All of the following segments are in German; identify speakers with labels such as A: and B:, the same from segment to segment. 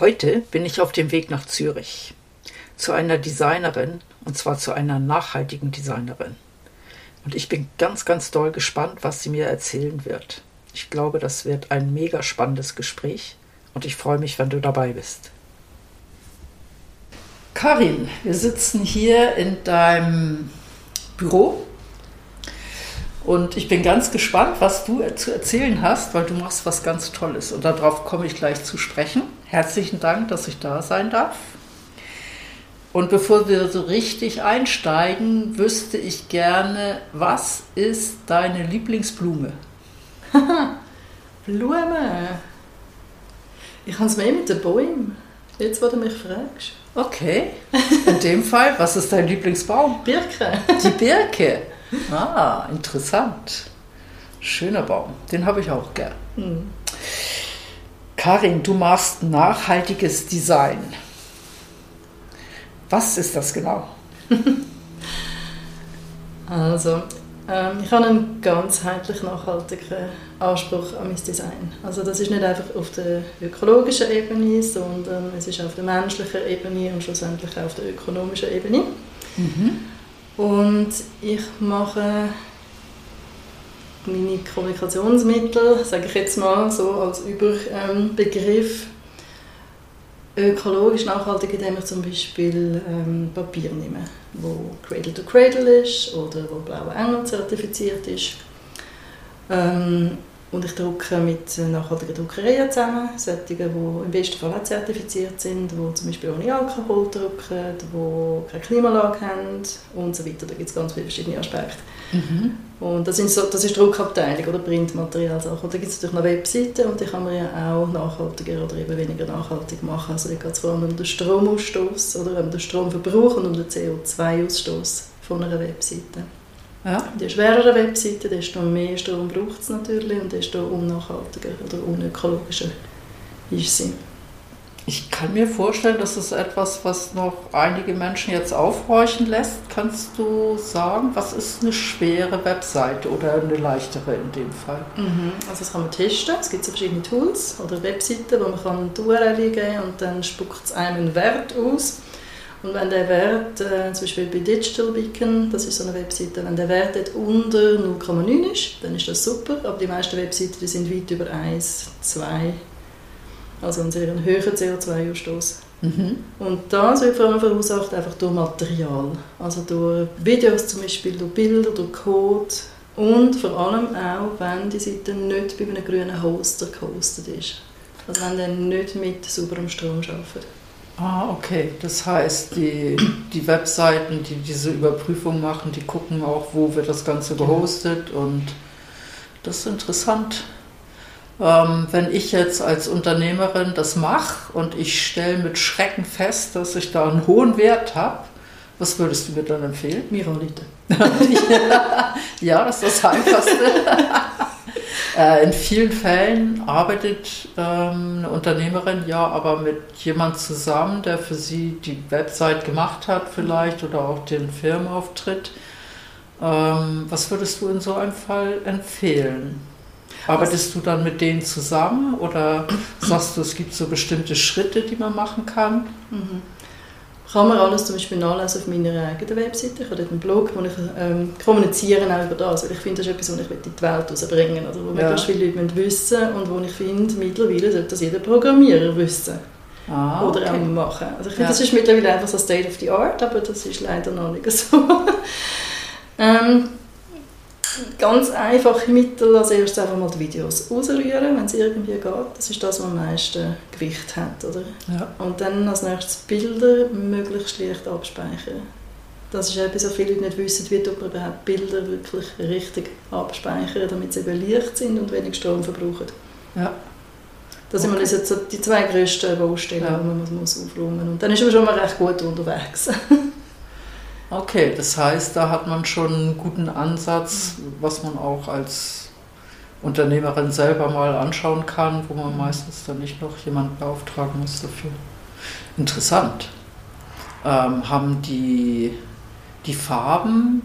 A: Heute bin ich auf dem Weg nach Zürich zu einer Designerin und zwar zu einer nachhaltigen Designerin. Und ich bin ganz, ganz doll gespannt, was sie mir erzählen wird. Ich glaube, das wird ein mega spannendes Gespräch und ich freue mich, wenn du dabei bist. Karin, wir sitzen hier in deinem Büro und ich bin ganz gespannt, was du zu erzählen hast, weil du machst was ganz Tolles und darauf komme ich gleich zu sprechen. Herzlichen Dank, dass ich da sein darf. Und bevor wir so richtig einsteigen, wüsste ich gerne, was ist deine Lieblingsblume?
B: Blume? Ich habe es mehr mit den Bäumen. Jetzt, wo du mich fragst.
A: Okay. In dem Fall, was ist dein Lieblingsbaum?
B: Birke.
A: Die Birke. Ah, interessant. Schöner Baum. Den habe ich auch gern. Mhm. Karin, du machst nachhaltiges Design. Was ist das genau?
B: also, ähm, ich habe einen ganzheitlich nachhaltigen Anspruch an mein Design. Also das ist nicht einfach auf der ökologischen Ebene, sondern es ist auf der menschlichen Ebene und schlussendlich auch auf der ökonomischen Ebene. Mhm. Und ich mache meine Kommunikationsmittel, sage ich jetzt mal so als Überbegriff, ökologisch nachhaltig, indem ich zum Beispiel ähm, Papier nehme, wo Cradle to Cradle ist oder wo Blaue Engel zertifiziert ist. Ähm, und ich drucke mit nachhaltigen Druckereien zusammen, solche, die im besten Fall auch zertifiziert sind, die zum Beispiel ohne Alkohol drucken, die keine Klimalage haben und so weiter. Da gibt es ganz viele verschiedene Aspekte. Mhm. Und das, sind so, das ist Druckabteilung oder Printmaterialsachen. Und da gibt es natürlich noch Webseiten und die kann man ja auch nachhaltiger oder eben weniger nachhaltig machen. Also da geht es vor allem um den Stromausstoß oder um den Stromverbrauch und um den CO2-Ausstoß von einer Webseite. Ja. Je schwerere Webseiten, desto mehr Strom braucht es natürlich und desto unnachhaltiger oder unökologischer ist sie.
A: Ich kann mir vorstellen, das ist etwas, was noch einige Menschen jetzt aufhorchen lässt. Kannst du sagen, was ist eine schwere Webseite oder eine leichtere in dem Fall?
B: Mhm. Also das kann man testen. Es gibt so verschiedene Tools oder Webseiten, wo man kann die URL eingeben und dann spuckt es einem einen Wert aus. Und wenn der Wert, äh, zum Beispiel bei Digital Beacon, das ist so eine Webseite, wenn der Wert dort unter 0,9 ist, dann ist das super, aber die meisten Webseiten die sind weit über 1, 2, also einen sehr höheren CO2-Ausstoß. Mhm. Und das wird vor allem verursacht einfach durch Material, also durch Videos zum Beispiel, durch Bilder, durch Code und vor allem auch, wenn die Seite nicht bei einem grünen Hoster gehostet ist. Also wenn der nicht mit sauberem Strom arbeitet.
A: Ah, okay. Das heißt, die, die Webseiten, die diese Überprüfung machen, die gucken auch, wo wird das Ganze genau. gehostet und das ist interessant. Ähm, wenn ich jetzt als Unternehmerin das mache und ich stelle mit Schrecken fest, dass ich da einen hohen Wert habe, was würdest du mir dann empfehlen?
B: Mirolite.
A: ja, das ist das Einfachste. Äh, in vielen Fällen arbeitet ähm, eine Unternehmerin ja aber mit jemand zusammen, der für sie die Website gemacht hat vielleicht oder auch den Firmenauftritt. Ähm, was würdest du in so einem Fall empfehlen? Arbeitest du dann mit denen zusammen oder sagst du, es gibt so bestimmte Schritte, die man machen kann?
B: Mhm kann man alles zum Beispiel nachlesen auf meiner eigenen Webseite. Ich habe dort einen Blog, wo ich ähm, kommuniziere auch über das, weil ich finde, das ist etwas, was ich in die Welt rausbringen oder wo ja. möglichst viele Leute wissen und wo ich finde, mittlerweile sollte das jeder Programmierer wissen. Ah, oder okay. auch machen. Also ich finde, ja. das ist mittlerweile einfach so State of the Art, aber das ist leider noch nicht so. ähm, ganz einfache Mittel, als erstes einfach mal die Videos ausrühren, wenn es irgendwie geht. Das ist das, was am meisten Gewicht hat. Oder? Ja. Und dann als nächstes Bilder möglichst leicht abspeichern. Das ist etwas, was viele Leute nicht wissen, wie man überhaupt Bilder wirklich richtig abspeichern, damit sie eben leicht sind und wenig Strom verbrauchen.
A: Ja.
B: Das sind okay. sind jetzt so die zwei grössten Baustellen, ja. die man muss aufräumen muss. Und dann ist man schon mal recht gut unterwegs.
A: okay, das heißt, da hat man schon einen guten Ansatz, was man auch als Unternehmerin selber mal anschauen kann, wo man meistens dann nicht noch jemanden beauftragen muss dafür. Interessant. Ähm, haben die, die Farben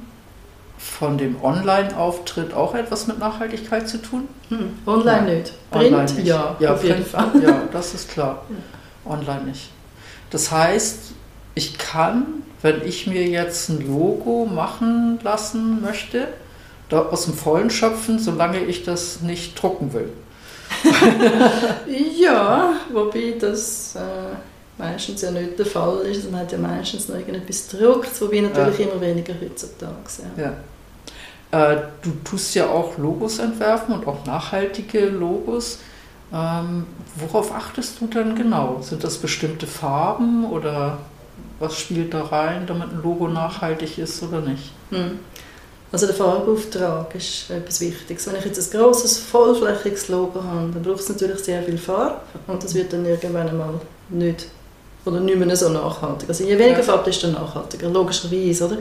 A: von dem Online-Auftritt auch etwas mit Nachhaltigkeit zu tun?
B: Hm. Online ja. nicht. Print,
A: Online nicht. ja, ja, auf jeden Fall. Ja, das ist klar. Online nicht. Das heißt, ich kann, wenn ich mir jetzt ein Logo machen lassen möchte, da aus dem Vollen schöpfen, solange ich das nicht drucken will.
B: ja, wobei das äh, meistens ja nicht der Fall ist. Man hat ja meistens noch irgendetwas gedruckt, wobei natürlich ja. immer weniger heutzutage.
A: Ja. ja. Äh, du tust ja auch Logos entwerfen und auch nachhaltige Logos. Ähm, worauf achtest du denn genau? Sind das bestimmte Farben oder was spielt da rein, damit ein Logo nachhaltig ist oder nicht? Hm.
B: Also der Farbauftrag ist etwas Wichtiges. Wenn ich jetzt ein grosses, vollflächiges Logo habe, dann braucht es natürlich sehr viel Farbe und das wird dann irgendwann einmal nicht oder nicht mehr so nachhaltig. Also je weniger ja. Farbe, desto nachhaltiger, logischerweise. Oder?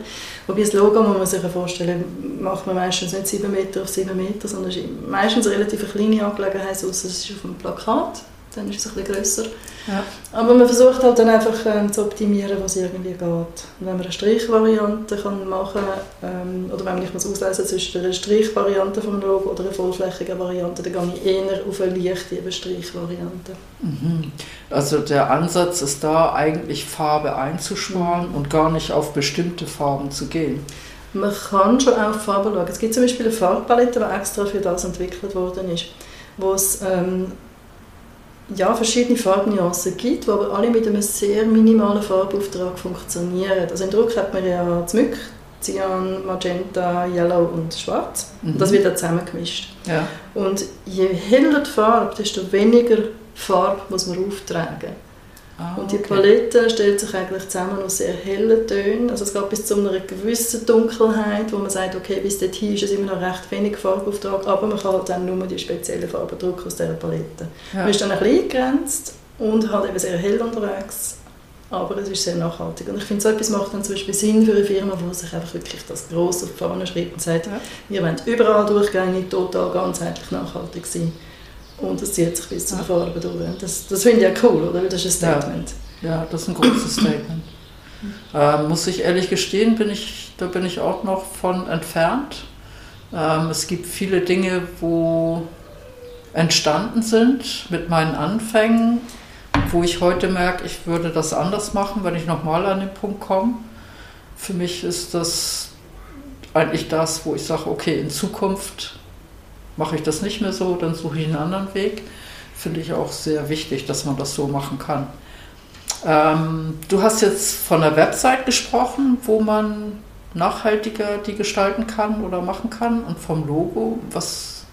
B: Wobei das Logo, muss man sich vorstellen, macht man meistens nicht 7 Meter auf 7 Meter, sondern es ist meistens eine relativ kleine Angelegenheit, außer es ist auf einem Plakat dann ist es ein bisschen grösser. Ja. Aber man versucht halt dann einfach ähm, zu optimieren, was irgendwie geht. Und wenn man eine Strichvariante kann machen ähm, oder wenn man nicht auslesen zwischen einer Strichvariante von einem Logo oder einer vollflächigen Variante, dann gehe ich eher auf eine leichte Strichvariante.
A: Mhm. Also der Ansatz ist da eigentlich Farbe einzusparen mhm. und gar nicht auf bestimmte Farben zu gehen.
B: Man kann schon auf Farben schauen. Es gibt zum Beispiel eine Farbpalette, die extra für das entwickelt worden ist, wo es ähm, ja, verschiedene Farbnuancen gibt, die aber alle mit einem sehr minimalen Farbauftrag funktionieren. Also im Druck hat man ja Zmück, Cyan, Magenta, Yellow und Schwarz. Mhm. Das wird dann zusammengemischt. Ja. Und je heller die Farbe, desto weniger Farbe muss man auftragen. Ah, und die okay. Palette stellt sich eigentlich zusammen aus sehr hellen Tönen. Also es geht bis zu einer gewissen Dunkelheit, wo man sagt, okay, bis dorthin ist es immer noch recht wenig Farbauftrag, aber man kann halt dann nur die speziellen Farben drucken aus dieser Palette. Ja. Man ist dann ein bisschen eingegrenzt und halt eben sehr hell unterwegs, aber es ist sehr nachhaltig. Und ich finde, so etwas macht dann zum Beispiel Sinn für eine Firma, die sich einfach wirklich das gross auf die Fahne schreibt und sagt, ja. ihr wollt überall durchgängig, total ganzheitlich nachhaltig sein und es zieht sich bis zu den Farben durch. Das, das finde ich ja cool, oder? Das ist ein Statement.
A: Ja, ja das ist ein großes Statement. Ähm, muss ich ehrlich gestehen, bin ich, da bin ich auch noch von entfernt. Ähm, es gibt viele Dinge, wo entstanden sind mit meinen Anfängen, wo ich heute merke, ich würde das anders machen, wenn ich nochmal an den Punkt komme. Für mich ist das eigentlich das, wo ich sage, okay, in Zukunft mache ich das nicht mehr so, dann suche ich einen anderen Weg. Finde ich auch sehr wichtig, dass man das so machen kann. Ähm, du hast jetzt von der Website gesprochen, wo man nachhaltiger die gestalten kann oder machen kann und vom Logo, was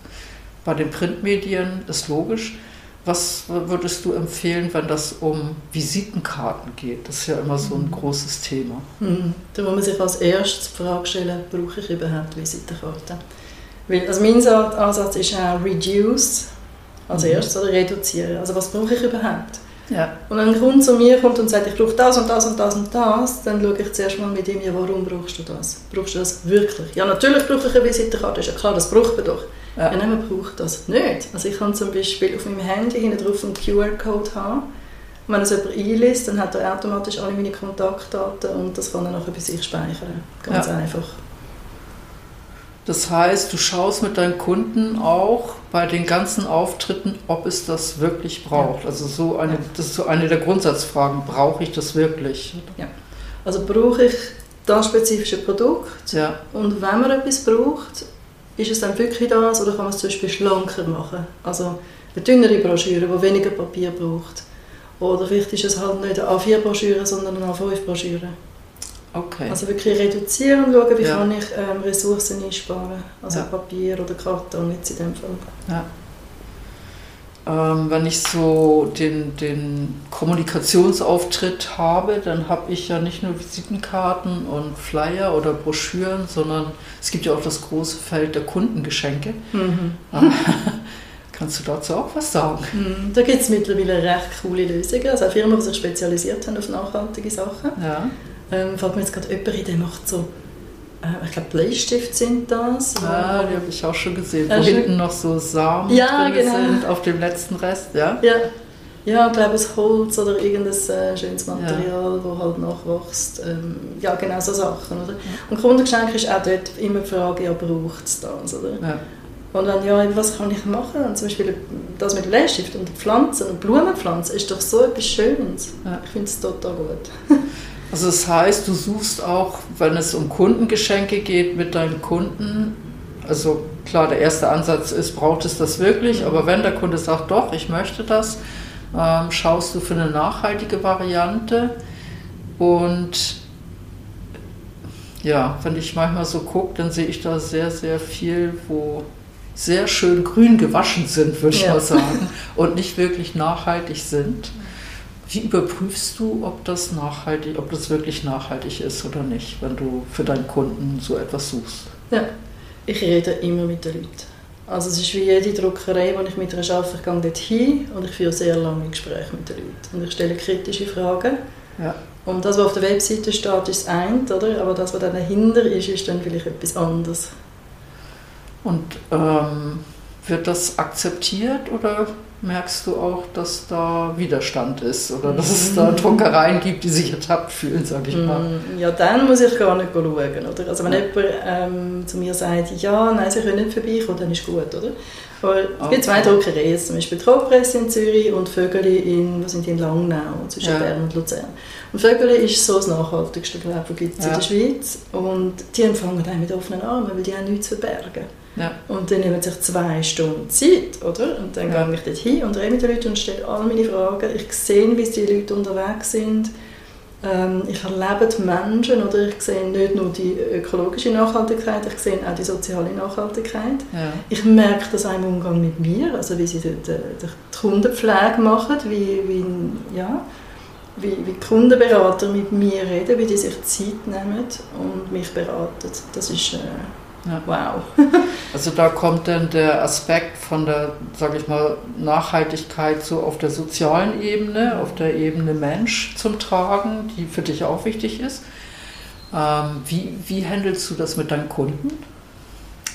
A: bei den Printmedien ist logisch. Was würdest du empfehlen, wenn das um Visitenkarten geht? Das ist ja immer so ein mhm. großes Thema.
B: Mhm. Da muss man sich als erstes die Frage stellen, brauche ich überhaupt Visitenkarten? Weil, also mein Ansatz ist auch Reduce als mhm. erstes oder reduzieren. Also was brauche ich überhaupt? Ja. Und wenn ein Kunde zu mir kommt und sagt, ich brauche das und das und das und das, dann schaue ich zuerst mal mit ihm, ja, warum brauchst du das? Brauchst du das wirklich? Ja, natürlich brauche ich eine Visitenkarte, ist ja klar, das braucht man doch. Ja, ja nein, man braucht das nicht. Also ich kann zum Beispiel auf meinem Handy hinten drauf einen QR-Code haben. Und wenn es jemand einliest, dann hat er automatisch alle meine Kontaktdaten und das kann er nachher bei sich speichern. Ganz ja. einfach.
A: Das heißt, du schaust mit deinen Kunden auch bei den ganzen Auftritten, ob es das wirklich braucht. Also so eine, das ist so eine der Grundsatzfragen. Brauche ich das wirklich?
B: Ja. Also brauche ich das spezifische Produkt? Ja. Und wenn man etwas braucht, ist es dann wirklich das oder kann man es zum Beispiel schlanker machen? Also eine dünnere Broschüre, die weniger Papier braucht. Oder vielleicht ist es halt nicht eine A4-Broschüre, sondern eine A5-Broschüre. Okay. Also wirklich reduzieren und schauen, wie ja. kann ich ähm, Ressourcen einsparen. Also ja. Papier oder Karton jetzt in dem Fall. Ja.
A: Ähm, wenn ich so den, den Kommunikationsauftritt habe, dann habe ich ja nicht nur Visitenkarten und Flyer oder Broschüren, sondern es gibt ja auch das große Feld der Kundengeschenke. Mhm. Kannst du dazu auch was sagen?
B: Mm, da gibt es mittlerweile recht coole Lösungen. Also Firmen, die sich spezialisiert haben auf nachhaltige Sachen.
A: Ja.
B: Ähm, fällt mir jetzt gerade jemand ein, der macht so, äh, ich glaube Bleistift sind das.
A: Ah, die habe ich auch schon gesehen, wo
B: Ah,
A: hinten noch so Samen
B: Ja,
A: drin
B: genau.
A: sind auf dem letzten Rest, ja?
B: Ja, ja ich glaube aus Holz oder irgendein äh, schönes Material, das halt nachwächst. Ähm, ja, genau so Sachen. Oder? Und Kundengeschenk ist auch dort immer die Frage, ja, braucht es das? Oder?
A: ja.
B: Und dann, ja, was kann ich machen? Und zum Beispiel das mit Bleistift und Pflanzen und Blumenpflanzen ist doch so etwas Schönes.
A: Ja.
B: Ich finde es total gut.
A: Also das heißt, du suchst auch, wenn es um Kundengeschenke geht, mit deinen Kunden, also klar, der erste Ansatz ist, braucht es das wirklich, aber wenn der Kunde sagt, doch, ich möchte das, ähm, schaust du für eine nachhaltige Variante. Und ja, wenn ich manchmal so gucke, dann sehe ich da sehr, sehr viel, wo sehr schön grün gewaschen sind, würde ich
B: Ja.
A: mal sagen, und nicht wirklich nachhaltig sind. Wie überprüfst du, ob das nachhaltig, ob das wirklich nachhaltig ist oder nicht, wenn du für deinen Kunden so etwas suchst?
B: Ja, ich rede immer mit den Leuten. Also es ist wie jede Druckerei, wo ich mit einer arbeite, ich gehe dort hin und ich führe sehr lange Gespräche mit den Leuten. Und ich stelle kritische Fragen.
A: Ja.
B: Und das, was auf der Webseite steht, ist das eine, oder? aber das, was dann dahinter ist, ist dann vielleicht etwas anderes.
A: Und ähm, wird das akzeptiert oder merkst du auch, dass da Widerstand ist oder dass es da Druckereien gibt, die sich ertappt fühlen, sag ich mal?
B: Mm, Ja, dann muss ich gar nicht schauen. Oder? Also wenn
A: Ja.
B: jemand ähm, zu mir sagt, ja, nein, sie können nicht vorbeikommen, dann ist gut. Oder? Aber es
A: Okay.
B: gibt zwei Druckereien, zum Beispiel Trogpresse in Zürich und Vögeli in, was sind die in Langnau, zwischen
A: Ja.
B: Bern und Luzern. Und Vögeli ist so das nachhaltigste, ich, gibt es
A: Ja.
B: in der Schweiz. Und die empfangen einen mit offenen Armen, weil die haben nichts zu verbergen.
A: Ja.
B: Und dann nehmen sich zwei Stunden Zeit, oder? Und dann
A: Ja.
B: gehe ich dort hin und rede mit den Leuten und stelle all meine Fragen. Ich sehe, wie die Leute unterwegs sind. Ähm, ich erlebe die Menschen, oder? Ich sehe nicht nur die ökologische Nachhaltigkeit, ich sehe auch die soziale Nachhaltigkeit.
A: Ja.
B: Ich merke das auch im Umgang mit mir, also wie sie die, die, die Kundenpflege machen, wie, wie, ja, wie, wie die Kundenberater mit mir reden, wie die sich Zeit nehmen und mich beraten. Das ist äh,
A: Ja.
B: wow.
A: Also da kommt dann der Aspekt von der, sage ich mal, Nachhaltigkeit so auf der sozialen Ebene, auf der Ebene Mensch zum Tragen, die für dich auch wichtig ist. Ähm, wie, wie handelst du das mit deinen Kunden?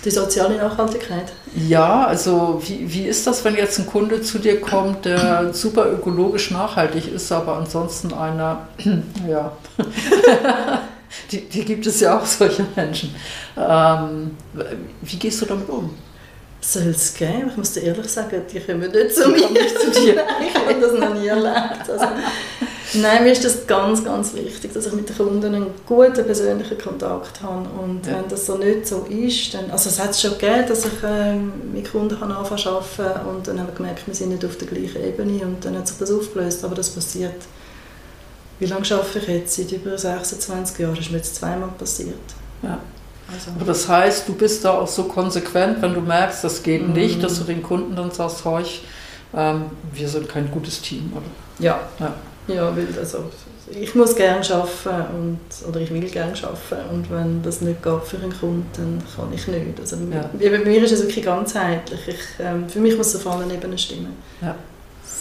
B: Die soziale Nachhaltigkeit.
A: Ja, also wie, wie ist das, wenn jetzt ein Kunde zu dir kommt, der super ökologisch nachhaltig ist, aber ansonsten einer, ja, die, die gibt es ja auch solche Menschen. Ähm, wie gehst du damit um?
B: Soll es geben? Ich muss dir ehrlich sagen, die kommen nicht zu mir.
A: nicht zu dir.
B: Nein, ich habe das noch nie erlebt. Also, nein, mir ist das ganz, ganz wichtig, dass ich mit den Kunden einen guten persönlichen Kontakt habe. Und
A: Ja.
B: wenn das so nicht so ist, dann... Also es hat es schon gegeben, dass ich ähm, mit Kunden kann anfangen arbeiten und dann haben wir gemerkt, wir sind nicht auf der gleichen Ebene und dann hat sich das aufgelöst. Aber das passiert... Wie lange arbeite ich jetzt? Seit über 26 Jahren. Das ist mir jetzt zweimal passiert.
A: Ja.
B: Also,
A: Aber das heißt, du bist da auch so konsequent, wenn du merkst, das geht
B: Mhm.
A: nicht, dass du den Kunden dann sagst, horch, ähm, wir sind kein gutes Team. Oder?
B: Ja.
A: Ja.
B: Ja, weil also, ich muss gerne arbeiten und, oder ich will gerne arbeiten und wenn das nicht geht für einen Kunden, dann kann ich nicht. Also,
A: Ja.
B: bei, bei mir ist es wirklich ganzheitlich. Ich, ähm, für mich muss es auf allen Ebenen stimmen.
A: Ja.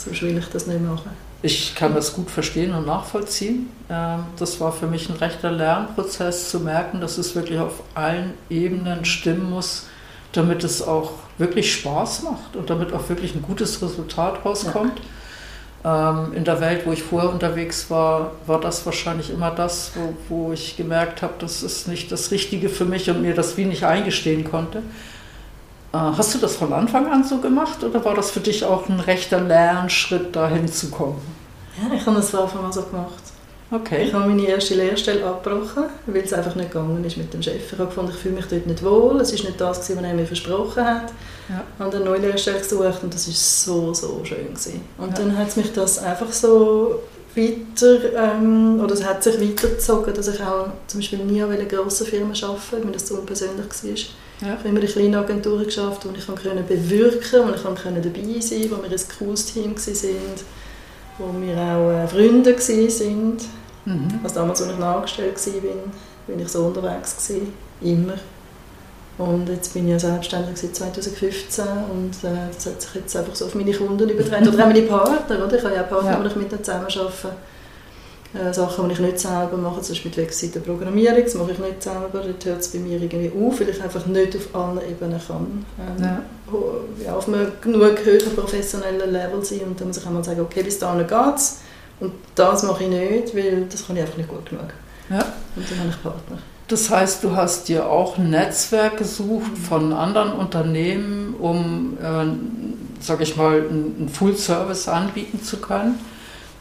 B: Sonst will ich das nicht machen.
A: Ich kann das gut verstehen und nachvollziehen. Ähm, Das war für mich ein rechter Lernprozess zu merken, dass es wirklich auf allen Ebenen stimmen muss, damit es auch wirklich Spaß macht und damit auch wirklich ein gutes Resultat rauskommt. Ähm, In der Welt, wo ich vorher unterwegs war, war das wahrscheinlich immer das, wo, wo ich gemerkt habe, das ist nicht das Richtige für mich und mir das wie nicht eingestehen konnte. Äh, Hast du das von Anfang an so gemacht oder war das für dich auch ein rechter Lernschritt, dahin zu kommen?
B: Ja, ich habe das von Anfang an so gemacht.
A: Okay.
B: Ich habe meine erste Lehrstelle abgebrochen, weil es einfach nicht gegangen ist mit dem Chef. Ich habe gefunden, ich fühle mich dort nicht wohl. Es ist nicht das, was er mir versprochen hat.
A: Ja.
B: Ich habe eine neue Lehrstelle gesucht und das war so, so schön. Gewesen. Und
A: Ja.
B: dann hat es mich das einfach so weiter, ähm, oder es hat sich weitergezogen, dass ich auch zum Beispiel nie an einer grossen Firma arbeiten weil mir das so unpersönlich war.
A: Ja.
B: Ich habe immer in kleinen Agenturen geschafft, wo ich konnte bewirken konnte, wo ich konnte dabei sein konnte, wo wir ein cooles Team waren, wo wir auch äh, Freunde waren.
A: Mhm.
B: Also damals, als ich noch angestellt war, bin ich so unterwegs. Gewesen. Immer. Und jetzt bin ich ja selbstständig seit 2015 und äh, das hat sich jetzt einfach so auf meine Kunden übertragen. Oder auch meine Partner, oder? Ich habe ja auch Partner, ja. die ich mit denen zusammenarbeite. Äh, Sachen, die ich nicht selber mache, zum Beispiel mit Webseitenprogrammierung, das mache ich nicht selber, dort hört es bei mir irgendwie auf, weil ich einfach nicht auf allen Ebenen kann. Ähm, ja. Ja, auf einem genug höheren professionellen Level sein und dann muss ich einmal sagen, okay, bis dahin geht es und das mache ich nicht, weil das kann ich einfach nicht gut genug. Ja. Und dann habe ich Partner.
A: Das heißt, du hast dir auch ein Netzwerk gesucht von anderen Unternehmen, um, äh, sage ich mal, einen Full-Service anbieten zu können.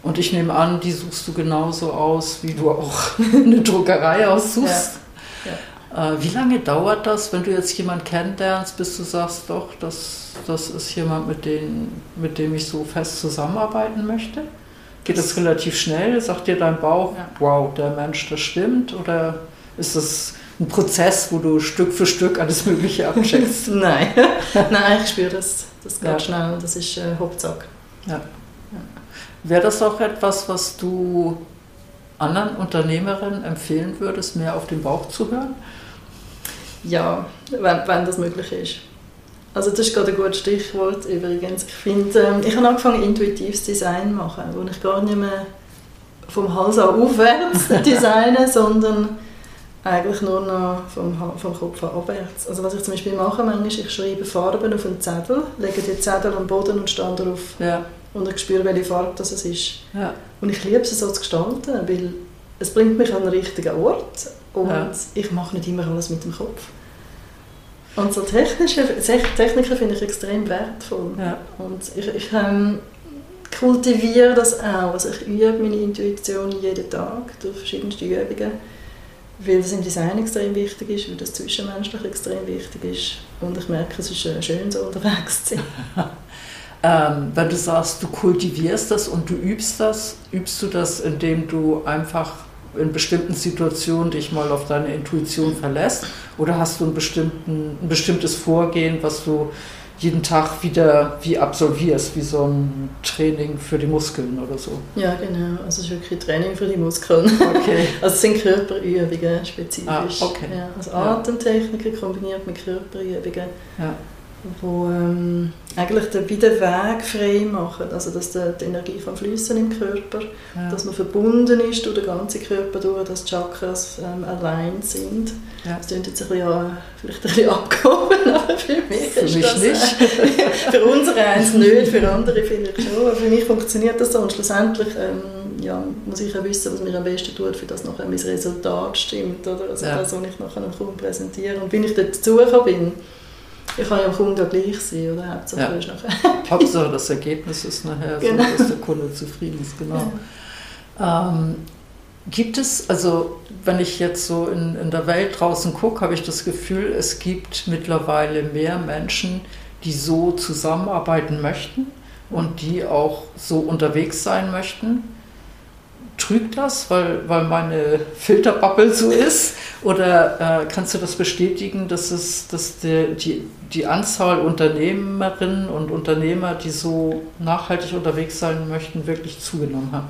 A: Und ich nehme an, die suchst du genauso aus, wie du auch eine Druckerei aussuchst. Ja. Ja. Äh, wie lange dauert das, wenn du jetzt jemanden kennenlernst, bis du sagst, doch, das, das ist jemand, mit dem, mit dem ich so fest zusammenarbeiten möchte? Geht das relativ schnell? Sagt dir dein Bauch, ja. wow, der Mensch, das stimmt? Oder ist das ein Prozess, wo du Stück für Stück alles Mögliche abcheckst?
B: Nein, Nein ich spüre das. Das ja. schnell, das ist äh, Hauptsache. Ja.
A: Wäre das auch etwas, was du anderen Unternehmerinnen empfehlen würdest, mehr auf den Bauch zu hören?
B: Ja, wenn, wenn das möglich ist. Also das ist gerade ein gutes Stichwort übrigens. Ich finde, ähm, ich habe angefangen intuitives Design zu machen, wo ich gar nicht mehr vom Hals an aufwärts designen, sondern eigentlich nur noch vom, vom Kopf an abwärts. Also was ich zum Beispiel mache, manchmal, ich schreibe Farben auf einen Zettel, lege die Zettel am Boden und stehe darauf ja. Und ich spüre, welche Farbe das ist. Ja. Und ich liebe es so zu gestalten, weil es bringt mich an den richtigen Ort und ja. ich mache nicht immer alles mit dem Kopf. Und so technische Techniken finde ich extrem wertvoll. Ja. Und ich, ich ähm, kultiviere das auch. Also ich übe meine Intuition jeden Tag durch verschiedenste Übungen weil das im Design extrem wichtig ist, weil das zwischenmenschlich extrem wichtig ist. Und ich merke, es ist schön, so unterwegs zu sein.
A: ähm, wenn du sagst, du kultivierst das und du übst das, übst du das, indem du einfach in bestimmten Situationen dich mal auf deine Intuition verlässt? Oder hast du ein, ein bestimmtes Vorgehen, was du jeden Tag wieder wie absolvierst, wie so ein Training für die Muskeln oder so.
B: Ja, genau. Also es ist wirklich Training für die Muskeln. Okay. also es sind Körperübungen spezifisch. Ah, okay. Ja, also Atemtechniken kombiniert mit Körperübungen. Ja wo ähm, eigentlich den, wie den Weg frei machen, also dass die, die Energie kann fließen im Körper, ja. dass man verbunden ist durch den ganzen Körper durch, dass die Chakras ähm, allein sind. Ja. Das klingt jetzt ein bisschen, ja, vielleicht ein bisschen abgehoben, aber für mich für ist mich das... Nicht. Äh, für unsere eins nicht, für andere vielleicht schon, aber für mich funktioniert das so und schlussendlich ähm, ja, muss ich auch wissen, was mir am besten tut, für das nachher mein Resultat stimmt, oder? also ja. das, was ich nachher Kunden präsentiere. Und wenn ich dazugekommen bin, ich kann ja dem Kunden gleich sein, oder? Hauptsache, ja. ist
A: nachher Hauptsache das Ergebnis ist nachher genau. so, dass der Kunde zufrieden ist, genau. Ja. Ähm, gibt es, also wenn ich jetzt so in, in der Welt draußen gucke, habe ich das Gefühl, es gibt mittlerweile mehr Menschen, die so zusammenarbeiten möchten und die auch so unterwegs sein möchten trügt das, weil, weil meine Filterbubble so ist? Oder äh, kannst du das bestätigen, dass, es, dass die, die, die Anzahl Unternehmerinnen und Unternehmer, die so nachhaltig unterwegs sein möchten, wirklich zugenommen hat?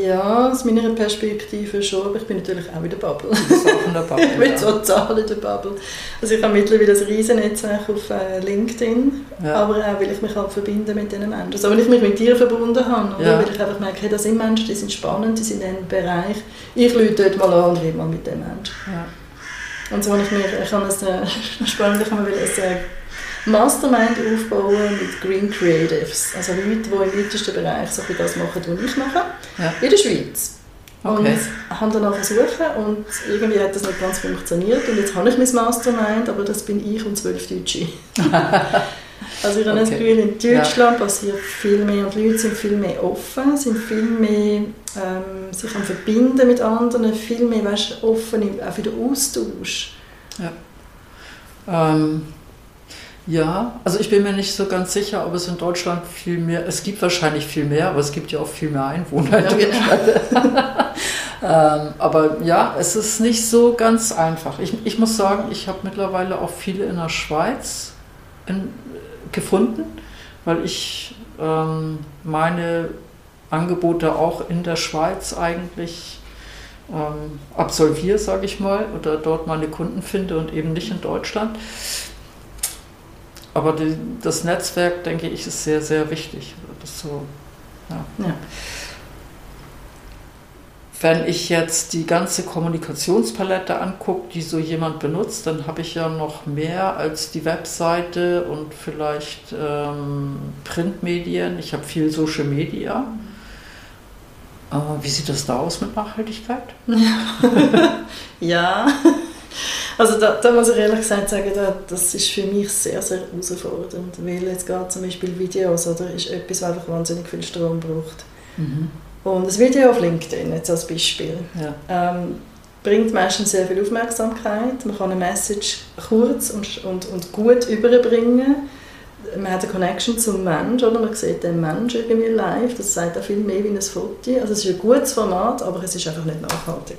B: Ja, aus meiner Perspektive schon, aber ich bin natürlich auch in der Bubble. Auch in der Bubble ich bin ja. total in der Bubble. Also ich habe mittlerweile ein riesen Netzwerk auf äh, LinkedIn, ja. aber auch, weil ich mich halt verbinde mit diesen Menschen. Also wenn ich mich mit dir verbunden habe, oder? Ja. weil ich einfach merke, hey, das sind Menschen, die sind spannend, die sind in diesem Bereich. Ich lüte dort mal an und rede mal mit dem Menschen. Und so habe ich mir, ich habe es äh, spannend, ich habe mir ein Mastermind aufbauen mit Green Creatives. Also Leute, die im weitesten Bereich so das machen, was ich mache. Ja. In der Schweiz. Okay. Und haben dann auch versucht und irgendwie hat das nicht ganz funktioniert. Und jetzt habe ich mein Mastermind, aber das bin ich und zwölf Deutsche. also ich habe okay. das Gefühl, in Deutschland ja. passiert viel mehr und Leute sind viel mehr offen, sind viel mehr ähm, sich am Verbinden mit anderen, viel mehr weißt, offen auch für den Austausch.
A: Ja. Ähm ja, also ich bin mir nicht so ganz sicher, ob es in Deutschland viel mehr, es gibt wahrscheinlich viel mehr, aber es gibt ja auch viel mehr Einwohner in Deutschland. ähm, aber ja, es ist nicht so ganz einfach. Ich, ich muss sagen, ich habe mittlerweile auch viele in der Schweiz in, gefunden, weil ich ähm, meine Angebote auch in der Schweiz eigentlich ähm, absolviere, sage ich mal, oder dort meine Kunden finde und eben nicht in Deutschland. Aber die, das Netzwerk, denke ich, ist sehr, sehr wichtig. Das so, ja. Ja. Wenn ich jetzt die ganze Kommunikationspalette angucke, die so jemand benutzt, dann habe ich ja noch mehr als die Webseite und vielleicht ähm, Printmedien. Ich habe viel Social Media. Äh, wie sieht das da aus mit Nachhaltigkeit?
B: ja, also da, da, muss ich ehrlich gesagt sagen, da, das ist für mich sehr, sehr herausfordernd, weil jetzt gerade zum Beispiel Videos oder ist etwas, was einfach wahnsinnig viel Strom braucht. Mhm. Und das Video auf LinkedIn, jetzt als Beispiel, ja. ähm, bringt meistens sehr viel Aufmerksamkeit. Man kann eine Message kurz und, und, und gut überbringen. Man hat eine Connection zum Mensch, oder? man sieht den Mensch irgendwie live. Das sagt auch viel mehr wie ein Foto. Also es ist ein gutes Format, aber es ist einfach nicht nachhaltig.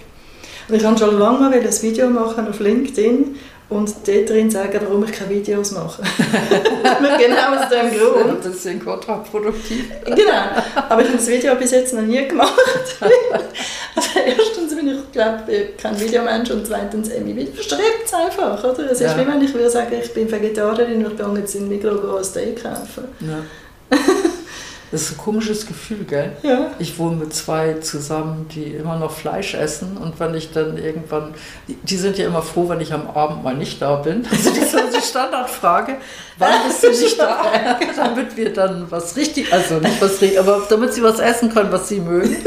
B: Und ich habe schon lange mal ein Video machen auf LinkedIn und dort drin sagen, warum ich keine Videos mache. genau aus dem Grund.
A: Das ist ein bisschen kontraproduktiv.
B: genau. Aber ich habe das Video bis jetzt noch nie gemacht. also erstens bin ich, glaube kein Videomensch und zweitens, mich wieder verstrebt es einfach. Oder? Es ist ja. wie wenn ich würde sagen, ich bin Vegetarierin und gehe jetzt in den Mikro ein Steak kaufen. Ja.
A: Das ist ein komisches Gefühl, gell?
B: Ja.
A: Ich wohne mit zwei zusammen, die immer noch Fleisch essen und wenn ich dann irgendwann, die, sind ja immer froh, wenn ich am Abend mal nicht da bin. Also das ist die Standardfrage, wann bist du nicht da? damit wir dann was richtig, also nicht was richtig, aber damit sie was essen können, was sie mögen.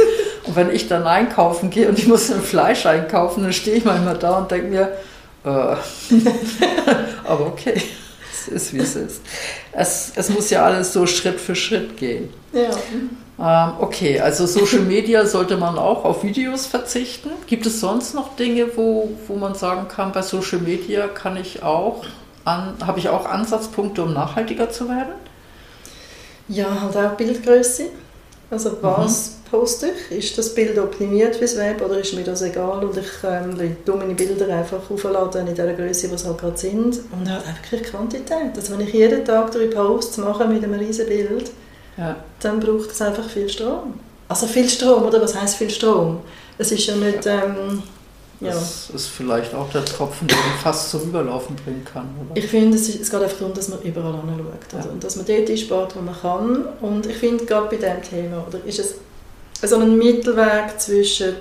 A: Und wenn ich dann einkaufen gehe und ich muss ein Fleisch einkaufen, dann stehe ich manchmal da und denke mir, äh, aber okay ist, wie es ist. Es, es muss ja alles so Schritt für Schritt gehen.
B: Ja.
A: Ähm, okay, also Social Media sollte man auch auf Videos verzichten. Gibt es sonst noch Dinge, wo, wo man sagen kann, bei Social Media kann ich auch, habe ich auch Ansatzpunkte, um nachhaltiger zu werden?
B: Ja, halt auch Bildgröße. Also was mhm. poste ich? Ist das Bild optimiert fürs Web oder ist mir das egal? Und ich ähm, meine Bilder einfach aufladen in der Größe, die sie halt gerade sind. Und halt einfach Quantität. Also wenn ich jeden Tag drei Posts mache mit einem riesen Bild, ja. dann braucht es einfach viel Strom. Also viel Strom, oder was heißt viel Strom? Es ist ja nicht... Ähm,
A: ja. Das ist vielleicht auch der Tropfen, der ihn fast zum Überlaufen bringen kann.
B: Oder? Ich finde, es, es geht einfach darum, dass man überall anschaut. Also, ja. Und dass man dort einspart, wo man kann. Und ich finde, gerade bei diesem Thema oder, ist es so ein Mittelweg zwischen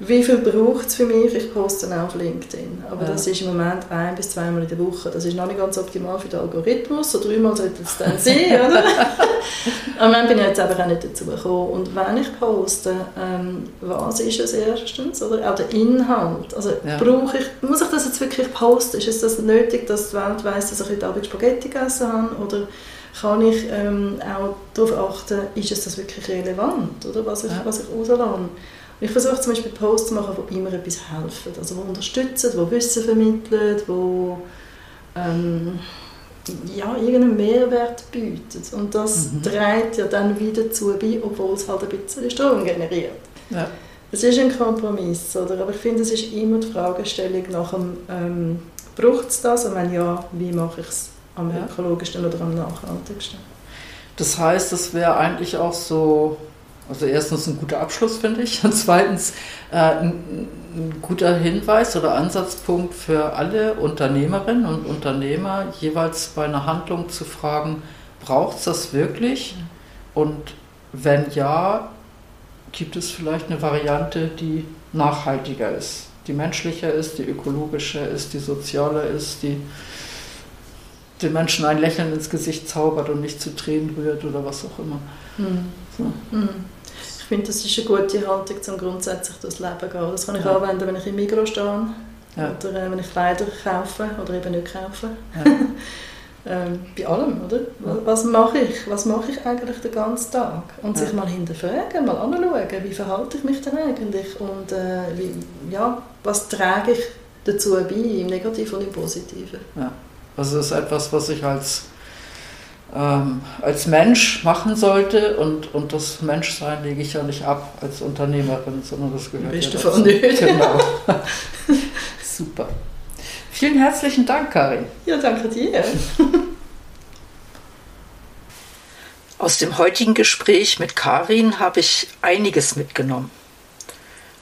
B: wie viel braucht es für mich? Ich poste dann auf LinkedIn. Aber ja. das ist im Moment ein bis zweimal in der Woche. Das ist noch nicht ganz optimal für den Algorithmus. So dreimal sollte es dann sein, oder? Aber dann bin ich jetzt einfach auch nicht dazu gekommen. Und wenn ich poste, ähm, was ist es erstens? Oder auch der Inhalt. Also ja. brauche ich, muss ich das jetzt wirklich posten? Ist es das nötig, dass die Welt weiss, dass ich heute Abend Spaghetti gegessen habe? Oder kann ich ähm, auch darauf achten, ist es das wirklich relevant, oder? Was ich, ja. was ich rauslasse? Ich versuche zum Beispiel Posts zu machen, die immer etwas helfen, also die unterstützen, die Wissen vermitteln, die ähm, ja, irgendeinen Mehrwert bieten. Und das mhm. trägt ja dann wieder zu bei, obwohl es halt ein bisschen Strom generiert. Ja. Es ist ein Kompromiss, oder? aber ich finde, es ist immer die Fragestellung nach dem, ähm, braucht es das und wenn ja, wie mache ich es am ja. ökologischsten oder am nachhaltigsten?
A: Das heißt, es wäre eigentlich auch so also erstens ein guter Abschluss, finde ich. Und zweitens äh, ein, ein, guter Hinweis oder Ansatzpunkt für alle Unternehmerinnen und Unternehmer, jeweils bei einer Handlung zu fragen, braucht es das wirklich? Und wenn ja, gibt es vielleicht eine Variante, die nachhaltiger ist, die menschlicher ist, die ökologischer ist, die sozialer ist, die den Menschen ein Lächeln ins Gesicht zaubert und nicht zu Tränen rührt oder was auch immer. Mhm. So.
B: Mhm finde, das ist eine gute Haltung, um grundsätzlich durchs Leben zu gehen. Das kann ich ja. anwenden, wenn ich im Mikro stehe ja. oder äh, wenn ich Kleider kaufe oder eben nicht kaufe. Ja. ähm, bei allem, oder? Was mache ich? Was mache ich eigentlich den ganzen Tag? Und sich mal hinterfragen, mal anschauen, wie verhalte ich mich denn eigentlich und äh, wie, ja, was trage ich dazu bei, im Negativen und im Positiven.
A: Ja. Also das ist etwas, was ich als ähm, als Mensch machen sollte. Und, und das Menschsein lege ich ja nicht ab als Unternehmerin, sondern das gehört
B: Bist ja dazu. Genau.
A: Super. Vielen herzlichen Dank, Karin.
B: Ja, danke dir.
A: Aus dem heutigen Gespräch mit Karin habe ich einiges mitgenommen.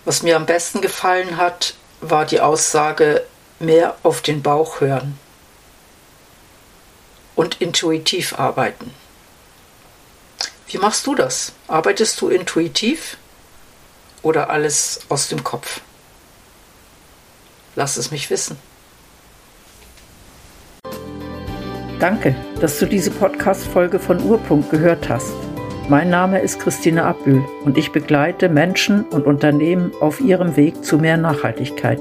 A: Was mir am besten gefallen hat, war die Aussage, mehr auf den Bauch hören und intuitiv arbeiten. Wie machst du das? Arbeitest du intuitiv oder alles aus dem Kopf? Lass es mich wissen. Danke, dass du diese Podcast-Folge von Urpunkt gehört hast. Mein Name ist Christine Abbühl und ich begleite Menschen und Unternehmen auf ihrem Weg zu mehr Nachhaltigkeit.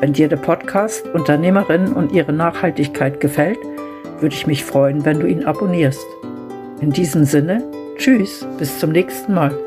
A: Wenn dir der Podcast Unternehmerinnen und ihre Nachhaltigkeit gefällt, würde ich mich freuen, wenn du ihn abonnierst. In diesem Sinne, tschüss, bis zum nächsten Mal.